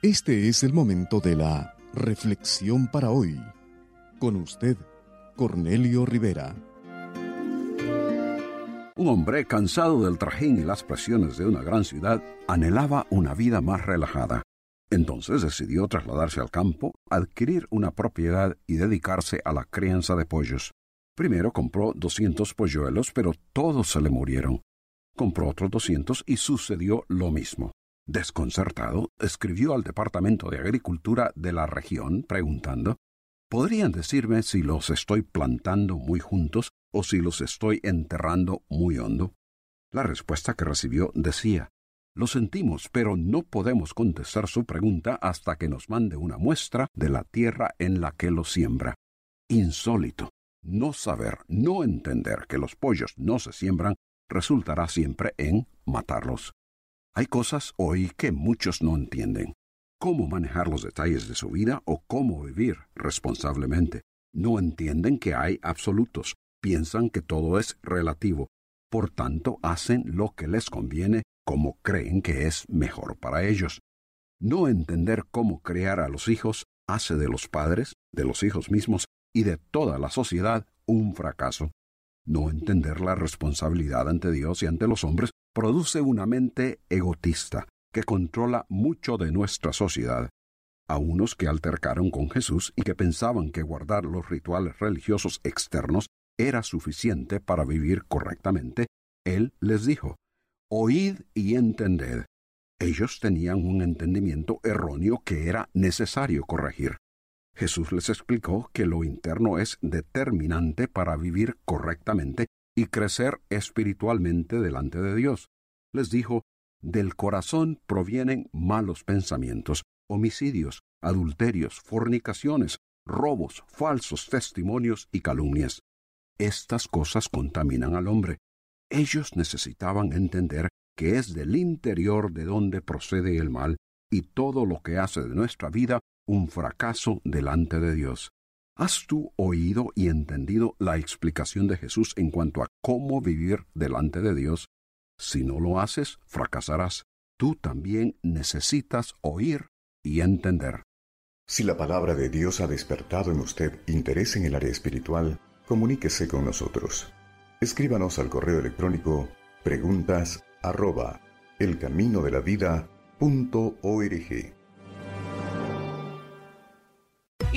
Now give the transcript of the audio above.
Este es el momento de la reflexión para hoy. Con usted, Cornelio Rivera. Un hombre cansado del trajín y las presiones de una gran ciudad anhelaba una vida más relajada. Entonces decidió trasladarse al campo, adquirir una propiedad y dedicarse a la crianza de pollos. Primero compró doscientos polluelos, pero todos se le murieron. Compró otros doscientos y sucedió lo mismo. Desconcertado, escribió al Departamento de Agricultura de la región preguntando ¿Podrían decirme si los estoy plantando muy juntos o si los estoy enterrando muy hondo? La respuesta que recibió decía Lo sentimos, pero no podemos contestar su pregunta hasta que nos mande una muestra de la tierra en la que lo siembra. Insólito. No saber, no entender que los pollos no se siembran resultará siempre en matarlos. Hay cosas hoy que muchos no entienden. Cómo manejar los detalles de su vida o cómo vivir responsablemente. No entienden que hay absolutos. Piensan que todo es relativo. Por tanto, hacen lo que les conviene como creen que es mejor para ellos. No entender cómo crear a los hijos hace de los padres, de los hijos mismos y de toda la sociedad un fracaso. No entender la responsabilidad ante Dios y ante los hombres produce una mente egotista que controla mucho de nuestra sociedad. A unos que altercaron con Jesús y que pensaban que guardar los rituales religiosos externos era suficiente para vivir correctamente, Él les dijo, Oíd y entended. Ellos tenían un entendimiento erróneo que era necesario corregir. Jesús les explicó que lo interno es determinante para vivir correctamente y crecer espiritualmente delante de Dios. Les dijo, del corazón provienen malos pensamientos, homicidios, adulterios, fornicaciones, robos, falsos testimonios y calumnias. Estas cosas contaminan al hombre. Ellos necesitaban entender que es del interior de donde procede el mal y todo lo que hace de nuestra vida un fracaso delante de Dios. ¿Has tú oído y entendido la explicación de Jesús en cuanto a cómo vivir delante de Dios? Si no lo haces, fracasarás. Tú también necesitas oír y entender. Si la palabra de Dios ha despertado en usted interés en el área espiritual, comuníquese con nosotros. Escríbanos al correo electrónico preguntas arroba elcaminodelavida.org.